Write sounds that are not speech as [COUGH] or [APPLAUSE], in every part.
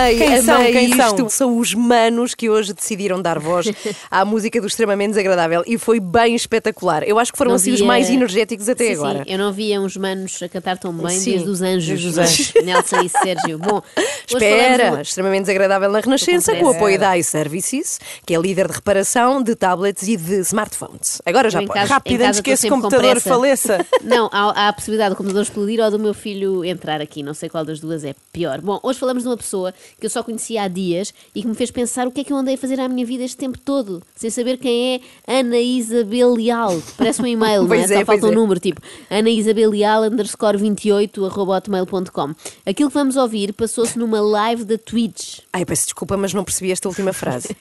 Amei, Quem amei são? Quem isto. são? os manos que hoje decidiram dar voz [LAUGHS] à música do extremamente desagradável e foi bem espetacular. Eu acho que foram Não assim os via- mais energéticos até Sim, agora. Sim, eu não via uns manos a cantar tão bem Sim, desde os anjos. desde os anjos. [LAUGHS] Nelson e Sérgio. Bom, hoje Espera, falamos de extremamente desagradável na Renascença, com com o apoio da iServices, que é líder de reparação de tablets e de smartphones. Agora já pode. Rápido, antes que esse com computador pressa. faleça. [LAUGHS] Não, há, há a possibilidade do computador explodir ou do meu filho entrar aqui. Não sei qual das duas é pior. Bom, hoje falamos de uma pessoa que eu só conhecia há dias e que me fez pensar o que é que eu andei a fazer à minha vida este tempo todo, sem saber quem é Ana Isabel Leal. Parece um e-mail, [LAUGHS] não é? É, Só falta um é. número, tipo Ana Isabel Leal underscore 28 arroba hotmail.com. Aquilo que vamos ouvir passou-se numa live da Twitch. Ai, peço desculpa, mas não percebi esta última frase. [LAUGHS]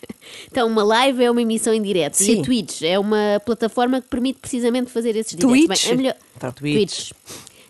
Então, uma live é uma emissão em direto e Sim. a Twitch é uma plataforma que permite precisamente fazer esses diretos. Twitch? Bem, a melhor... Tá, Twitch.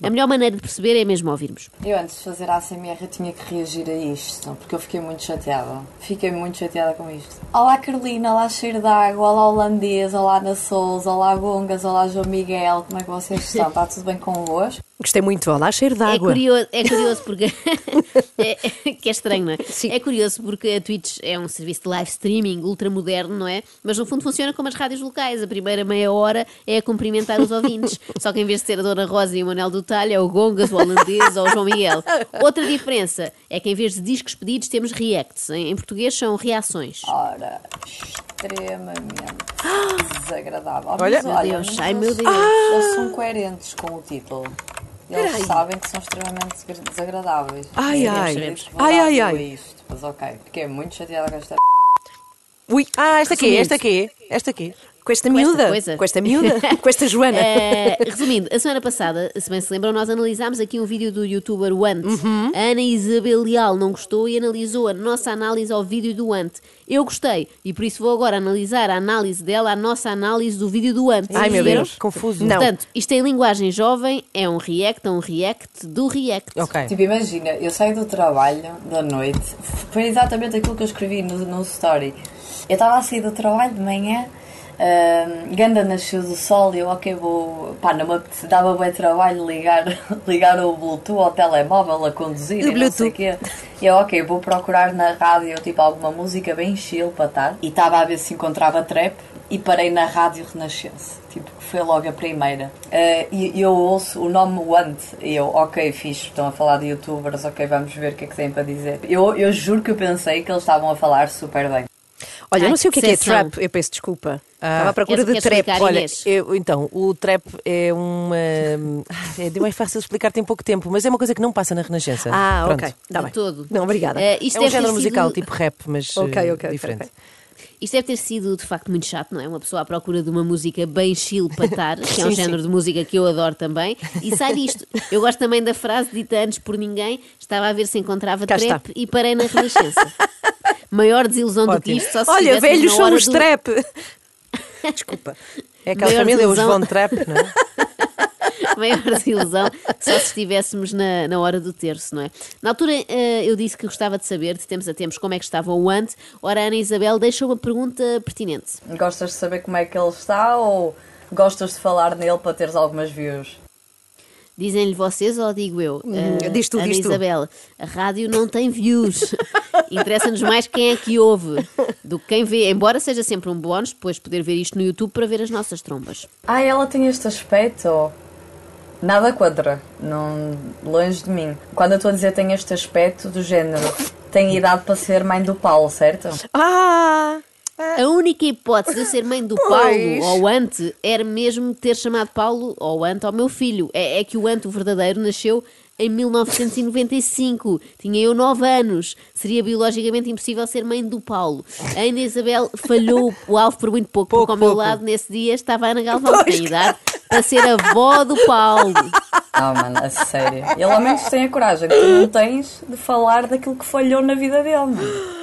A melhor maneira de perceber é mesmo ouvirmos. Eu antes de fazer a ACMR eu tinha que reagir a isto, porque eu fiquei muito chateada. Fiquei muito chateada com isto. Olá Carolina, olá Cheiro d'Água, olá Holandês, olá Ana Souza, olá Gongas, olá João Miguel, como é que vocês estão? [LAUGHS] Está tudo bem convosco? Gostei muito. Olá, cheiro de É água. curioso, é curioso porque. [LAUGHS] é, que é estranho, não é? Sim. É curioso porque a Twitch é um serviço de live streaming ultramoderno, não é? Mas no fundo funciona como as rádios locais. A primeira meia hora é a cumprimentar os ouvintes. [LAUGHS] Só que em vez de ser a Dona Rosa e o Manel do Talho, é o Gongas, o Holandês ou o João Miguel. [LAUGHS] Outra diferença é que em vez de discos pedidos temos reacts. Em, em português são reações. Ora, extremamente [GASPS] desagradável. Olha. Mas Meu olha, Deus, ai, meu Deus. Eles são coerentes com o título. Eles Peraí. sabem que são extremamente desagra- desagradáveis. Ai, ai. que Ai, ai, ai. Isto, mas ok, fiquei muito chateada com esta Ui, Ah, esta aqui, Resumindo. esta aqui, esta aqui. Com esta Com esta miúda. coisa. Com esta miúda. [LAUGHS] com esta Joana. Eh, resumindo, a semana passada, se bem se lembram, nós analisámos aqui um vídeo do youtuber Want. Uhum. A Ana Isabel Leal não gostou e analisou a nossa análise ao vídeo do Want. Eu gostei e por isso vou agora analisar a análise dela, a nossa análise do vídeo do Want. Ai, meu? Deus. Confuso. Não. Portanto, isto em linguagem jovem é um react, é um react do react. Ok. Tipo, imagina, eu saio do trabalho da noite, foi exatamente aquilo que eu escrevi no, no story. Eu estava a sair do trabalho de manhã, ahm, Ganda nasceu do sol e eu, ok, vou. pá, não me apetece- dava bem trabalho ligar, [LAUGHS] ligar o Bluetooth ao telemóvel a conduzir O e não sei o Bluetooth. quê. E eu, ok, vou procurar na rádio tipo alguma música bem chill para estar. E estava a ver se encontrava trap e parei na Rádio Renascença. Tipo, que foi logo a primeira. Eh, e eu ouço o nome Want e eu, ok, fixe, estão a falar de youtubers, ok, vamos ver o que é que têm para dizer. Eu, eu juro que eu pensei que eles estavam a falar super bem. Olha, eu Ai, não sei o que é, que é trap. Eu peço desculpa. Ah. Estava à procura de trap. Olha? Eu, então, o trap é uma. É de mais fácil explicar-te em pouco tempo, mas é uma coisa que não passa na Renascença. Ah, Pronto. ok. Tá De bem. todo. Não, obrigada. Isto É um género musical, sido- tipo rap, mas eh, ok, diferente. ok. Isto deve ter sido de facto muito chato, não é? Uma pessoa à procura de uma música bem chill para estar, [LAUGHS] que é um Sim, género de música que eu adoro também, e sai disto. Eu gosto também da frase dita antes por ninguém: estava a ver se encontrava Cá trap e parei na Renascença. [LAUGHS] Maior desilusão do que Ótimo. isto, só se Olha, velhos são os do- trap. [LAUGHS] Desculpa. É aquela Maior família, os desilusão. Von Trap, não é? [LAUGHS] Maior desilusão só se estivéssemos na, na hora do terço, não é? Na altura eh, eu disse que gostava de saber, de tempos a tempos, como é que estava o Ant. Ora, a Ana Isabel deixa uma pergunta pertinente. Gostas de saber como é que ele está ou gostas de falar nele para teres algumas views? Dizem-lhe vocês ou digo eu? Eh, diz tu, Ana diz tu. Isabel, a rádio não tem views. [LAUGHS] Interessa-nos mais quem é que ouve do que quem vê. Embora seja sempre um bónus depois poder ver isto no YouTube para ver as nossas trombas. Ah, ela tem este aspecto. Nada contra, não, longe de mim. Quando eu estou a dizer tem este aspecto do género, tem idade para ser mãe do Paulo, certo? Ah! A única hipótese de eu ser mãe do [LAUGHS] Pois. Paulo ou Ante era mesmo ter chamado Paulo ou Ante ao meu filho. É, é que o Ante, o verdadeiro, nasceu em 1995. Tinha eu 9 anos. Seria biologicamente impossível ser mãe do Paulo. A Ana Isabel falhou o alvo por muito pouco, Pouco, porque ao meu pouco. lado, nesse dia, estava a Ana Galvão, que tem idade para ser avó do Paulo. Ah, mano, a sério. Ele ao menos tem a coragem que tu não tens de falar daquilo que falhou na vida dele, mano.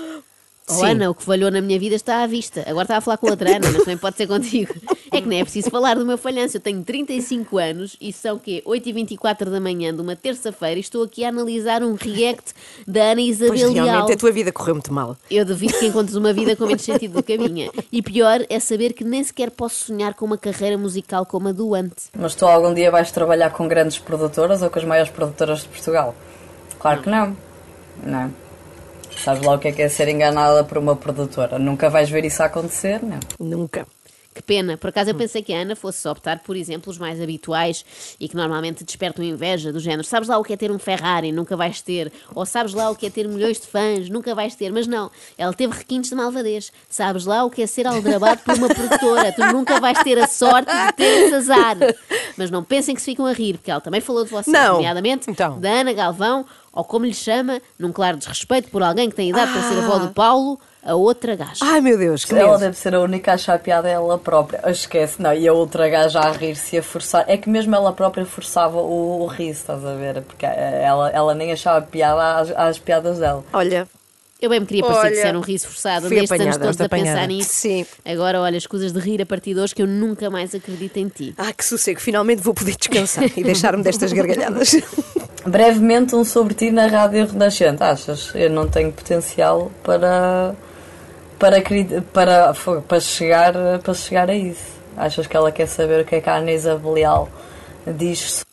Oh. Ana, o que falhou na minha vida está à vista. Agora estava a falar com outra Ana, mas também pode ser contigo. É que nem é preciso falar do meu falhanço. Eu tenho 35 anos e são quê? 8h24 da manhã de uma terça-feira e estou aqui a analisar um react da Ana Pois Isabel Leal. realmente a tua vida correu muito mal. Eu devido que encontres uma vida com menos sentido do que a minha. E pior é saber que nem sequer posso sonhar com uma carreira musical como a do Ante. Mas tu algum dia vais trabalhar com grandes produtoras ou com as maiores produtoras de Portugal? Claro que não. Não. Sabes lá o que é que é ser enganada por uma produtora. Nunca vais ver isso acontecer, não? Nunca. Que pena. Por acaso eu pensei que a Ana fosse optar por exemplos mais habituais e que normalmente despertam inveja do género. Sabes lá o que é ter um Ferrari? Nunca vais ter. Ou sabes lá o que é ter milhões de fãs? Nunca vais ter. Mas não. Ela teve requintes de malvadez. Sabes lá o que é ser aldrabado por uma produtora? Tu nunca vais ter a sorte de ter esse azar. Mas não pensem que se ficam a rir, porque ela também falou de vocês, Não. nomeadamente Então. da Ana Galvão, ou como lhe chama, num claro desrespeito por alguém que tem idade para ser avó do Paulo, a outra gaja. Ai meu Deus, que Ela deve ser a única a achar piada ela própria. Esquece, não. E a outra gaja a rir-se e a forçar. É que mesmo ela própria forçava o, o riso, estás a ver? Porque eh, ela, ela nem achava piada às, às piadas dela. Olha, Eu bem me queria parecer Olha, que isso era um riso forçado. fui Andei estes anos apanhada, todos a pensar apanhada. nisso. Sim. Agora, olha, escusas de rir a partir de hoje que eu nunca mais acredito em ti. ah, que sossego, finalmente vou poder descansar e deixar-me destas gargalhadas. [LAUGHS] Brevemente, um sobre ti na Rádio Renascente. Achas? Eu não tenho potencial para. Para, para, para, chegar, para chegar a isso. Achas que ela quer saber o que é que a Anisa Belial diz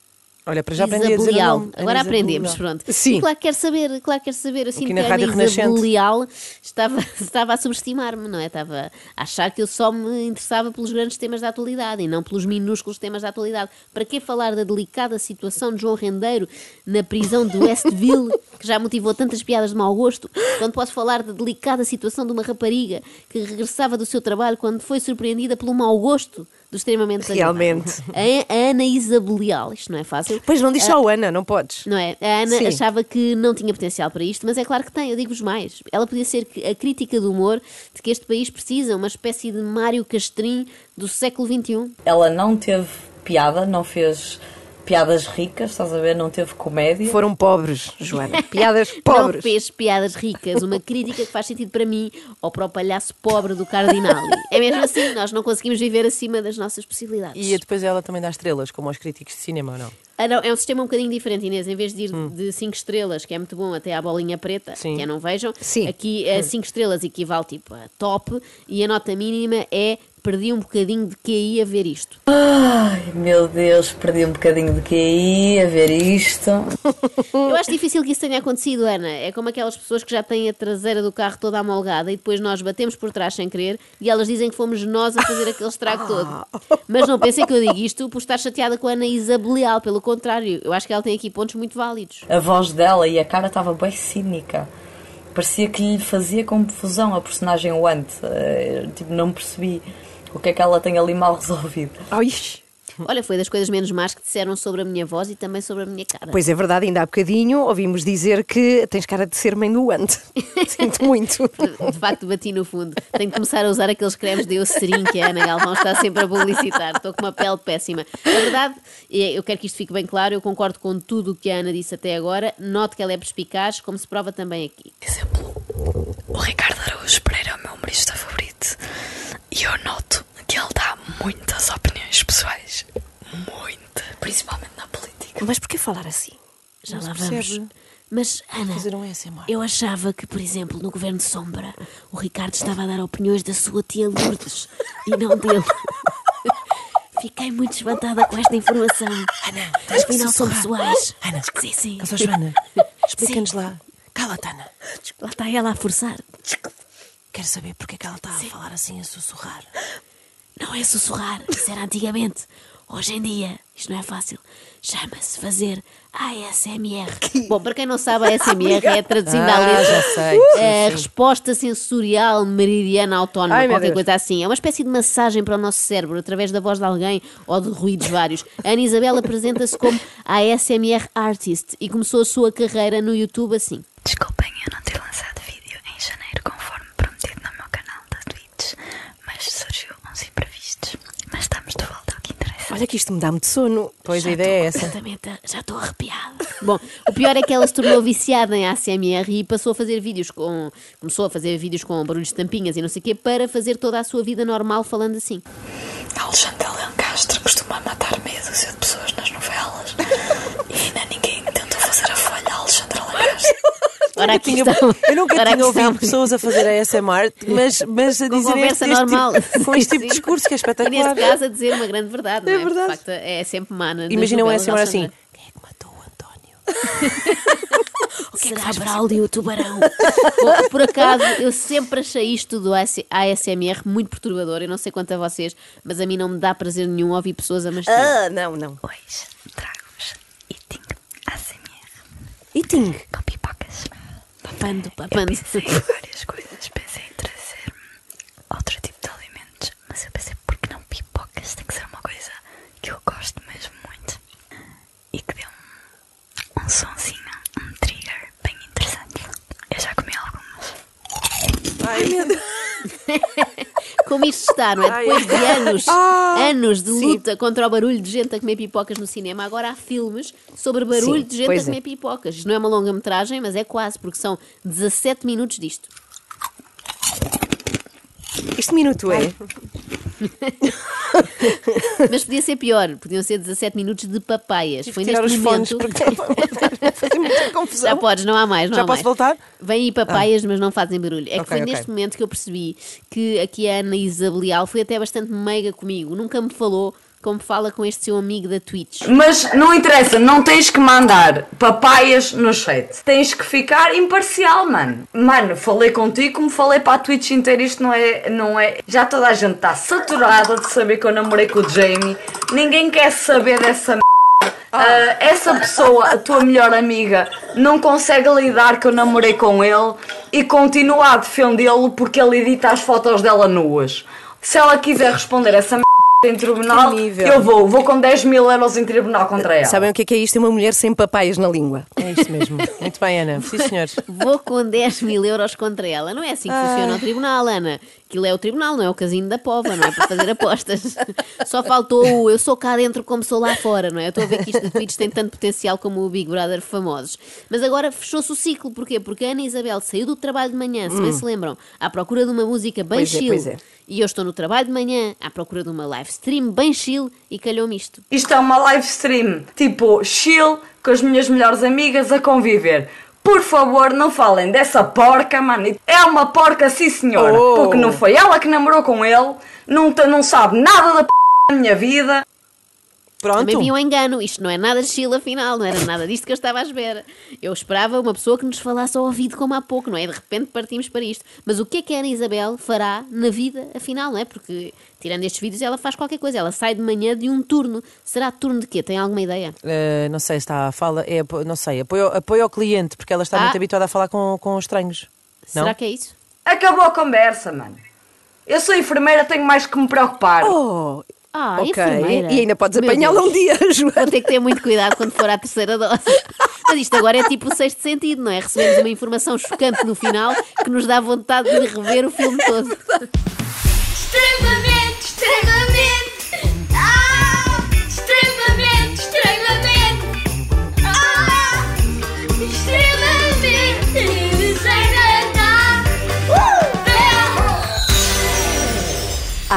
Olha, para já aprendi a dizer nome. Agora aprendemos, Belial. pronto. Sim. E claro que quer saber, claro que quer saber. Na que a Renascente. Isabelial estava, [LAUGHS] estava a subestimar-me, não é? Estava a achar que eu só me interessava pelos grandes temas da atualidade e não pelos minúsculos temas da atualidade. Para que falar da delicada situação de João Rendeiro na prisão de Westville, [LAUGHS] que já motivou tantas piadas de mau gosto, quando posso falar da delicada situação de uma rapariga que regressava do seu trabalho quando foi surpreendida pelo mau gosto do extremamente? Realmente. [LAUGHS] A, a Ana Isabelial, isto não é fácil. Pois não diz só Ana, não podes. Não é? A Ana Sim. achava que não tinha potencial para isto, mas é claro que tem, eu digo-vos mais. Ela podia ser a crítica do humor de que este país precisa, uma espécie de Mário Castrim do século. XXI. Ela não teve piada, não fez piadas ricas, estás a ver? Não teve comédia. Foram pobres, Joana. Piadas [LAUGHS] Não pobres. fez piadas ricas, uma crítica que faz sentido para mim ou para o palhaço pobre do Cardinali. É mesmo assim, nós não conseguimos viver acima das nossas possibilidades. E depois ela também dá estrelas, como aos críticos de cinema, ou não? Ah, não, é um sistema um bocadinho diferente, Inês. Em vez de ir de 5 estrelas, que é muito bom, até à bolinha preta, Sim. que é não vejam, Sim. aqui 5 estrelas equivale tipo a top e a nota mínima é perdi um bocadinho de QI a ver isto. Ai, meu Deus, perdi um bocadinho de QI a ver isto. [LAUGHS] Eu acho difícil que isso tenha acontecido, Ana. É como aquelas pessoas que já têm a traseira do carro toda amolgada e depois nós batemos por trás sem querer e elas dizem que fomos nós a fazer aquele estrago todo. [LAUGHS] Mas não pensem que eu digo isto por estar chateada com a Ana Isabelial, pelo contrário, eu acho que ela tem aqui pontos muito válidos. A voz dela e a cara estava bem cínica. Parecia que lhe fazia confusão a personagem Want. Eh, Tipo, não percebi o que é que ela tem ali mal resolvido. Ai, Olha, foi das coisas menos más que disseram sobre a minha voz e também sobre a minha cara. pois é verdade, ainda há bocadinho ouvimos dizer que tens cara de ser mãe do Ante. [LAUGHS] Sinto muito. De facto, bati no fundo. Tenho que começar a usar aqueles cremes de Eucerin que a Ana Galvão está sempre a publicitar. Estou com uma pele péssima. Na verdade, e eu quero que isto fique bem claro, eu concordo com tudo o que a Ana disse até agora. Noto que ela é perspicaz, como se prova também aqui. exemplo, o Ricardo Araújo Pereira é o meu humorista favorito e eu noto que ele dá muitas opiniões pessoais. Muita. Principalmente na política. Mas porquê falar assim? Já Não lá se vamos. percebe. Mas, Ana, Fazer um ASMR. eu achava que, por exemplo, no Governo de Sombra, o Ricardo estava a dar opiniões da sua tia Lourdes e não dele. [LAUGHS] Fiquei muito espantada com esta informação. Ana, tens que Afinal, são sussurrar. pessoais. Ana, sim, sim. Mas, ó, Joana, [LAUGHS] explica-nos lá. Cala-te, Ana. Lá está ela a forçar. Quero saber porque é que ela está a falar assim, a sussurrar. [LAUGHS] Não é sussurrar, isso era antigamente. Hoje em dia, isto não é fácil. Chama-se fazer ASMR. [LAUGHS] Bom, para quem não sabe, a ASMR é traduzindo à Ah, letra. já sei, sim, sim. resposta sensorial meridiana autónoma, Ai, qualquer coisa assim. É uma espécie de massagem para o nosso cérebro através da voz de alguém ou de ruídos vários. A Ana Isabel apresenta-se como ASMR Artist e começou a sua carreira no YouTube assim. Desculpem eu não ter lançado vídeo em janeiro conforme prometido no meu canal da Twitch, mas surgiu uns imprevistos. Mas estamos de volta ao que interessa. Olha que isto me dá muito sono. Pois a ideia é essa. Exatamente, já estou arrepiada. Bom, o pior é que ela se tornou viciada em ASMR e passou a fazer vídeos com. Começou a fazer vídeos com barulhos de tampinhas e não sei o quê para fazer toda a sua vida normal falando assim. Alexandre Lencastre Ora, aqui Tinha- estamos. eu nunca Ora, tinha ouvido pessoas a fazer a ASMR, mas, [LAUGHS] mas a dizer conversa este, este normal. tipo, com este tipo de [LAUGHS] discurso que é E espetacular. neste caso a dizer uma grande verdade, não é? É verdade. De facto, é sempre mana. Imagina um ASMR assim. Quem é que matou o António? [LAUGHS] Será Braulio o tubarão? Bom, por acaso, eu sempre achei isto do AS- ASMR muito perturbador. Eu não sei quanto a vocês, mas a mim não me dá prazer nenhum ouvir pessoas a mastigar. Ah, não, não. Hoje trago-vos Eating ASMR Eating. Pipocas. Papando, Eu papando. pensei em várias coisas. Pensei em trazer outro tipo de alimentos. Mas eu pensei, por que não pipocas? Tem que ser uma coisa que eu gosto mesmo muito. E que dê um, um sonzinho, um trigger bem interessante. Eu já comi algumas. Ai, meu Deus. [LAUGHS] Como isto está, não é? Depois de anos, Ah, anos de luta contra o barulho de gente a comer pipocas no cinema, agora há filmes sobre barulho Sim, de gente a é. comer pipocas. Isto não é uma longa-metragem, mas é quase, porque são 17 minutos disto. Este minuto é. [LAUGHS] [LAUGHS] Mas podia ser pior, podiam ser 17 minutos de papaias. Foi Tirar neste os momento. fones porque está a fazer muita confusão. Já podes, não há mais. Não Já há posso mais. voltar? Vêm aí papaias, mas não fazem barulho. É que Ok, foi ok. neste momento que eu percebi que aqui a Ana Isabelial foi até bastante meiga comigo. Nunca me falou como fala com este seu amigo da Twitch. Mas não interessa, não tens que mandar papaias no chat. Tens que ficar imparcial, mano. Mano, falei contigo como falei para a Twitch inteira. Isto não é, não é. Já toda a gente está saturada de saber que eu namorei com o Jamie. Ninguém quer saber dessa. Ah, essa pessoa, a tua melhor amiga, não consegue lidar que eu namorei com ele e continua a defendê-lo porque ele edita as fotos dela nuas. Se ela quiser responder essa em tribunal, eu vou. Vou com 10 mil euros em tribunal contra ela. Sabem o que é que é isto? É uma mulher sem papaias na língua. É isso mesmo. Muito bem, Ana. Sim, senhor. Vou com 10 mil euros contra ela. Não é assim que funciona o tribunal, Ana. Aquilo é o tribunal, não é o casino da pova, não é para fazer apostas. [LAUGHS] Só faltou o eu sou cá dentro como sou lá fora, não é? Eu estou a ver que isto de tweets tem tanto potencial como o Big Brother famosos. Mas agora fechou-se o ciclo, porquê? Porque a Ana Isabel saiu do trabalho de manhã, se bem se lembram, à procura de uma música bem Pois é, chill. pois é. E eu estou no trabalho de manhã à procura de uma live stream bem chill e calhou-me isto. Isto é uma live stream, tipo, chill, com as minhas melhores amigas a conviver. Por favor, não falem dessa porca, mano. É uma porca, sim senhora. Oh. Porque não foi ela que namorou com ele, não, não sabe nada da p da minha vida. Pronto. Também vi um engano, isto não é nada de chill afinal, não era nada disto que eu estava à espera. Eu esperava uma pessoa que nos falasse ao ouvido como há pouco, não é? De repente partimos para isto. Mas o que é que a Ana Isabel fará na vida afinal, não é? Porque tirando estes vídeos ela faz qualquer coisa, ela sai de manhã de um turno. Será turno de quê? Tem alguma ideia? Uh, não sei se está a fala, é, não sei, apoio, apoio ao cliente, porque ela está Ah. muito habituada a falar com, com estranhos. Não? Será que é isso? Acabou a conversa, mano. Eu sou enfermeira, tenho mais que me preocupar. Oh, Ah, ok. enfermeira. E ainda podes apanhá-la um dia, [LAUGHS] Vou Joana. ter que ter muito cuidado quando for à terceira dose. Mas isto agora é tipo o sexto sentido, não é? Recebemos uma informação chocante no final que nos dá vontade de rever o filme todo.